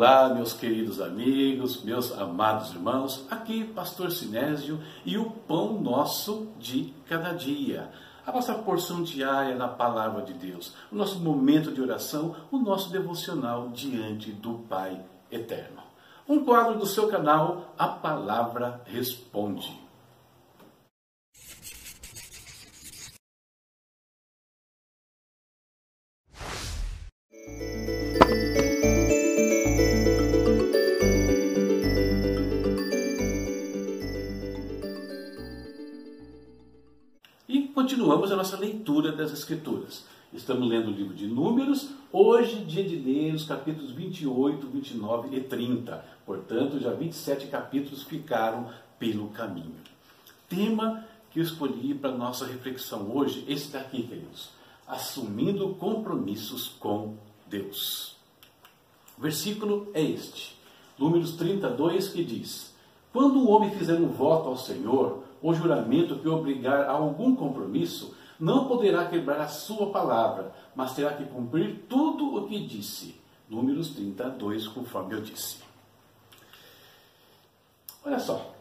Olá, meus queridos amigos, meus amados irmãos, aqui Pastor Sinésio e o pão nosso de cada dia. A nossa porção diária na palavra de Deus, o nosso momento de oração, o nosso devocional diante do Pai eterno. Um quadro do seu canal, A Palavra Responde. Continuamos a nossa leitura das Escrituras. Estamos lendo o livro de Números, hoje, dia de ler os capítulos 28, 29 e 30. Portanto, já 27 capítulos ficaram pelo caminho. Tema que eu escolhi para nossa reflexão hoje, esse daqui, queridos. Assumindo compromissos com Deus. O versículo é este, Números 32, que diz: Quando o homem fizer um voto ao Senhor, ou juramento que obrigar a algum compromisso, não poderá quebrar a sua palavra, mas terá que cumprir tudo o que disse. Números 32, conforme eu disse. Olha só,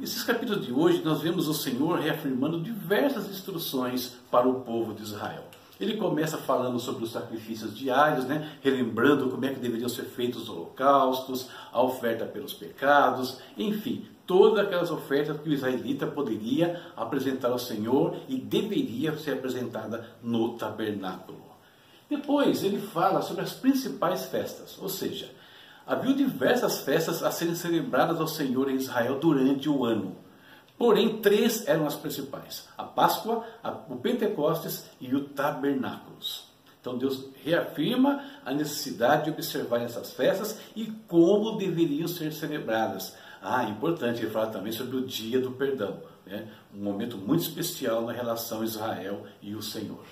esses capítulos de hoje nós vemos o Senhor reafirmando diversas instruções para o povo de Israel. Ele começa falando sobre os sacrifícios diários, né? relembrando como é que deveriam ser feitos os holocaustos, a oferta pelos pecados, enfim, todas aquelas ofertas que o israelita poderia apresentar ao Senhor e deveria ser apresentada no tabernáculo. Depois ele fala sobre as principais festas, ou seja, havia diversas festas a serem celebradas ao Senhor em Israel durante o ano. Porém, três eram as principais: a Páscoa, o Pentecostes e o Tabernáculos. Então Deus reafirma a necessidade de observar essas festas e como deveriam ser celebradas. Ah, importante, ele fala também sobre o dia do perdão, né? um momento muito especial na relação Israel e o Senhor.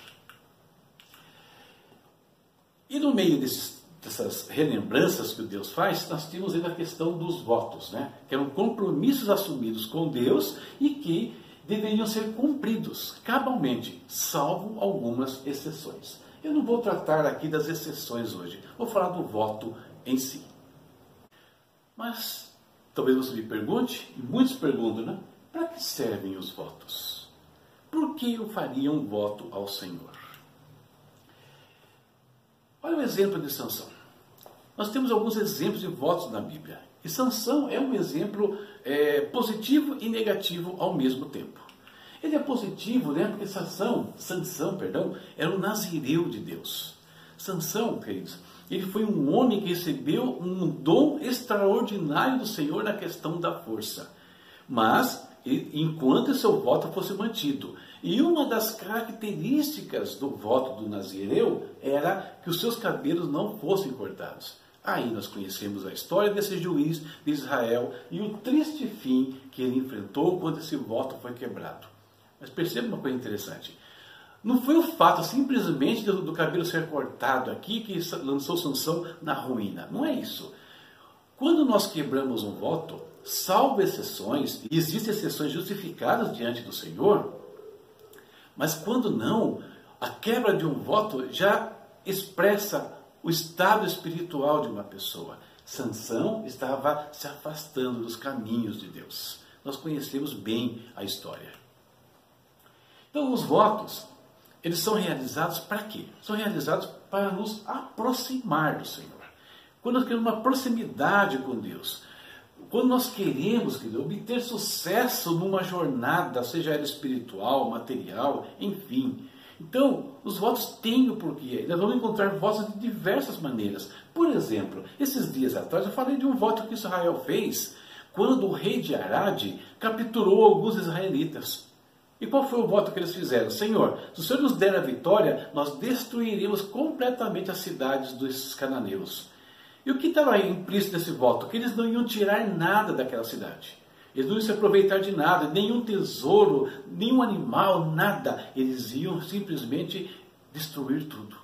E no meio desses, dessas relembranças que Deus faz, nós temos ainda a questão dos votos, né? que eram compromissos assumidos com Deus e que deveriam ser cumpridos cabalmente, salvo algumas exceções. Eu não vou tratar aqui das exceções hoje, vou falar do voto em si. Mas Talvez você me pergunte, e muitos perguntam, né? Para que servem os votos? Por que eu faria um voto ao Senhor? Olha o exemplo de Sansão. Nós temos alguns exemplos de votos na Bíblia. E Sansão é um exemplo é, positivo e negativo ao mesmo tempo. Ele é positivo, né? Porque Sansão, Sansão, perdão, era um nazireu de Deus. Sansão, queridos, ele foi um homem que recebeu um dom extraordinário do Senhor na questão da força. Mas, enquanto seu voto fosse mantido. E uma das características do voto do Nazireu era que os seus cabelos não fossem cortados. Aí nós conhecemos a história desse juiz de Israel e o triste fim que ele enfrentou quando esse voto foi quebrado. Mas perceba uma coisa interessante. Não foi o fato simplesmente do, do cabelo ser cortado aqui que lançou Sansão na ruína. Não é isso. Quando nós quebramos um voto, salvo exceções, e existem exceções justificadas diante do Senhor, mas quando não, a quebra de um voto já expressa o estado espiritual de uma pessoa. Sansão estava se afastando dos caminhos de Deus. Nós conhecemos bem a história. Então, os votos eles são realizados para quê? São realizados para nos aproximar do Senhor. Quando nós queremos uma proximidade com Deus. Quando nós queremos querido, obter sucesso numa jornada, seja ela espiritual, material, enfim. Então, os votos têm o porquê. Nós vamos encontrar votos de diversas maneiras. Por exemplo, esses dias atrás eu falei de um voto que Israel fez quando o rei de Arad capturou alguns israelitas. E qual foi o voto que eles fizeram? Senhor, se o Senhor nos der a vitória, nós destruiremos completamente as cidades dos cananeus. E o que estava implícito nesse voto? Que eles não iam tirar nada daquela cidade. Eles não iam se aproveitar de nada, nenhum tesouro, nenhum animal, nada. Eles iam simplesmente destruir tudo.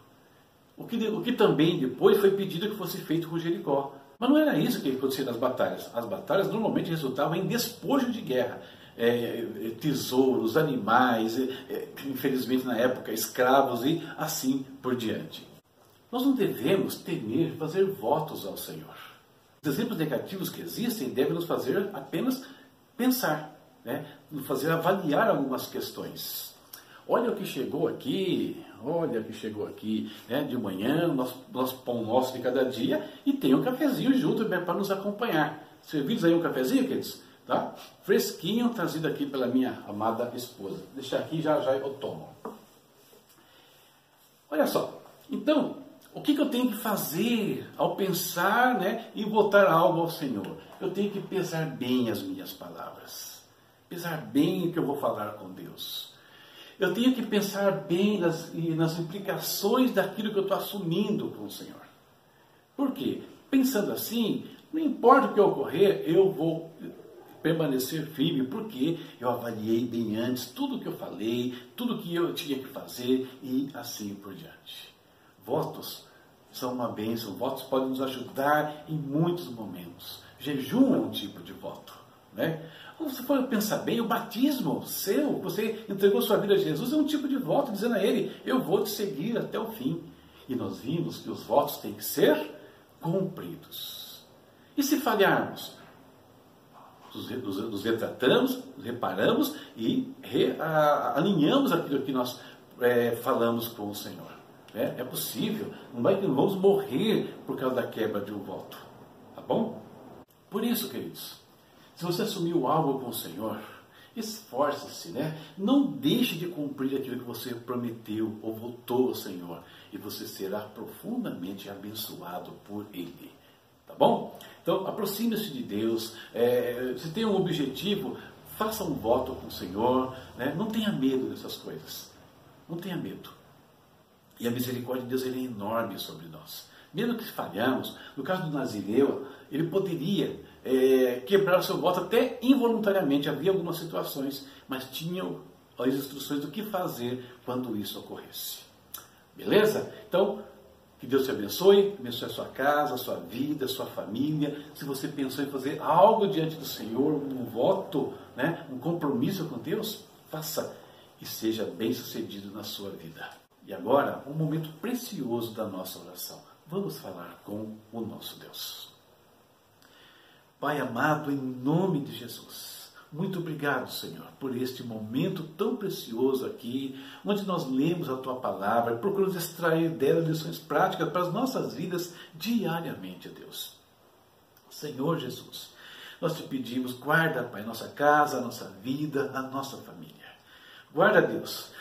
O que, o que também depois foi pedido que fosse feito com Jericó. Mas não era isso que acontecia nas batalhas. As batalhas normalmente resultavam em despojo de guerra é, tesouros, animais, é, infelizmente na época escravos e assim por diante. Nós não devemos temer fazer votos ao Senhor. Os exemplos negativos que existem devem nos fazer apenas pensar, né? nos fazer avaliar algumas questões. Olha o que chegou aqui, olha o que chegou aqui, né? de manhã, nosso, nosso pão nosso de cada dia, e tem um cafezinho junto para nos acompanhar. Servidos aí um cafezinho, queridos? Tá? Fresquinho, trazido aqui pela minha amada esposa. Deixar aqui, já já eu tomo. Olha só, então, o que, que, eu tenho que fazer ao pensar né, e votar algo ao Senhor? Eu tenho que pesar bem as minhas palavras, pesar bem o que eu vou falar com Deus. Eu tenho que pensar bem nas, nas implicações daquilo que eu estou assumindo com o Senhor. Por quê? Pensando assim, não importa o que ocorrer, eu vou permanecer firme, porque eu avaliei bem antes tudo que eu falei, tudo que eu tinha que fazer e assim por diante. Votos são uma bênção, votos podem nos ajudar em muitos momentos. Jejum é um tipo de voto. Né? Se você for pensar bem, o batismo seu, você entregou sua vida a Jesus, é um tipo de voto, dizendo a Ele: Eu vou te seguir até o fim. E nós vimos que os votos têm que ser cumpridos. E se falharmos? Nos, nos, nos retratamos, reparamos e re, a, alinhamos aquilo que nós é, falamos com o Senhor. É, é possível, não, vai, não vamos morrer por causa da quebra de um voto. Tá bom? Por isso, queridos, se você assumiu algo com o Senhor, esforce-se, né? Não deixe de cumprir aquilo que você prometeu ou votou ao Senhor, e você será profundamente abençoado por Ele. Tá bom? Então, aproxime-se de Deus. É, se tem um objetivo, faça um voto com o Senhor. Né? Não tenha medo dessas coisas. Não tenha medo. E a misericórdia de Deus é enorme sobre nós. Mesmo que falhamos, no caso do Nazireu, ele poderia é, quebrar seu voto até involuntariamente. Havia algumas situações, mas tinham as instruções do que fazer quando isso ocorresse. Beleza? Então, que Deus te abençoe, abençoe a sua casa, a sua vida, a sua família. Se você pensou em fazer algo diante do Senhor, um voto, né, um compromisso com Deus, faça e seja bem sucedido na sua vida. E agora, um momento precioso da nossa oração. Vamos falar com o nosso Deus. Pai amado, em nome de Jesus. Muito obrigado, Senhor, por este momento tão precioso aqui, onde nós lemos a tua palavra, procuramos extrair dela lições práticas para as nossas vidas diariamente, Deus. Senhor Jesus, nós te pedimos, guarda, Pai, nossa casa, a nossa vida, a nossa família. Guarda, Deus,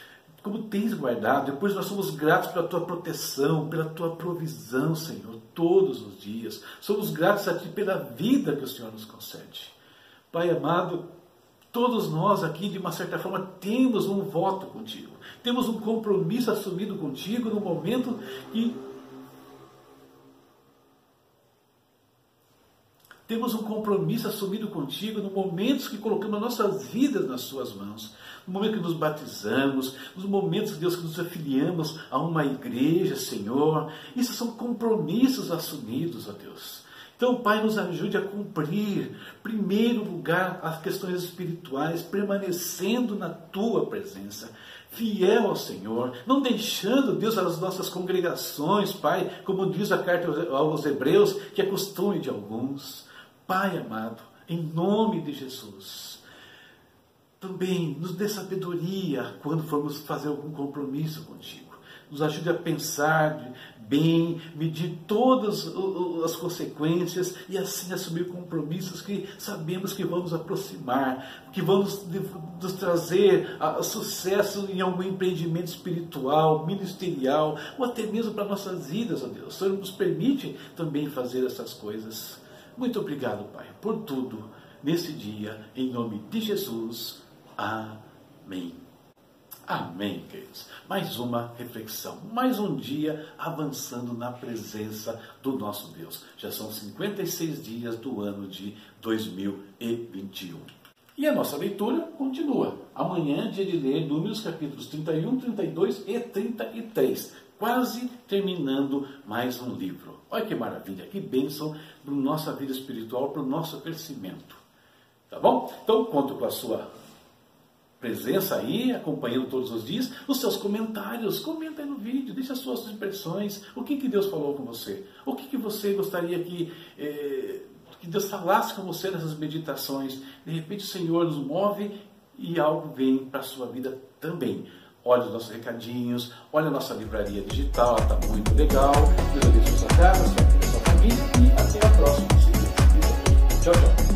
como tens guardado, depois nós somos gratos pela tua proteção, pela tua provisão, Senhor, todos os dias. Somos gratos a ti pela vida que o Senhor nos concede. Pai amado, todos nós aqui, de uma certa forma, temos um voto contigo. Temos um compromisso assumido contigo no momento que Temos um compromisso assumido contigo no momento que colocamos nossas vidas nas suas mãos. No momento que nos batizamos, nos momentos, Deus, que nos afiliamos a uma igreja, Senhor. Isso são compromissos assumidos, ó Deus. Então, Pai, nos ajude a cumprir, primeiro lugar, as questões espirituais, permanecendo na Tua presença, fiel ao Senhor, não deixando, Deus, as nossas congregações, Pai, como diz a carta aos Hebreus, que é costume de alguns. Pai amado, em nome de Jesus, também nos dê sabedoria quando formos fazer algum compromisso contigo nos ajude a pensar bem, medir todas as consequências e assim assumir compromissos que sabemos que vamos aproximar, que vamos nos trazer sucesso em algum empreendimento espiritual, ministerial ou até mesmo para nossas vidas, ó Deus. O Senhor nos permite também fazer essas coisas. Muito obrigado, Pai, por tudo nesse dia, em nome de Jesus. Amém. Amém, queridos. Mais uma reflexão, mais um dia avançando na presença do nosso Deus. Já são 56 dias do ano de 2021. E a nossa leitura continua. Amanhã, dia de ler Números capítulos 31, 32 e 33. Quase terminando mais um livro. Olha que maravilha, que bênção para nossa vida espiritual, para o nosso crescimento. Tá bom? Então, conto com a sua presença aí, acompanhando todos os dias, os seus comentários, comenta aí no vídeo, deixa as suas impressões, o que, que Deus falou com você, o que, que você gostaria que, eh, que Deus falasse com você nessas meditações. De repente o Senhor nos move e algo vem para a sua vida também. Olha os nossos recadinhos, olha a nossa livraria digital, está muito legal. Deus abençoe sua casa, sua família e até a próxima. Tchau, tchau.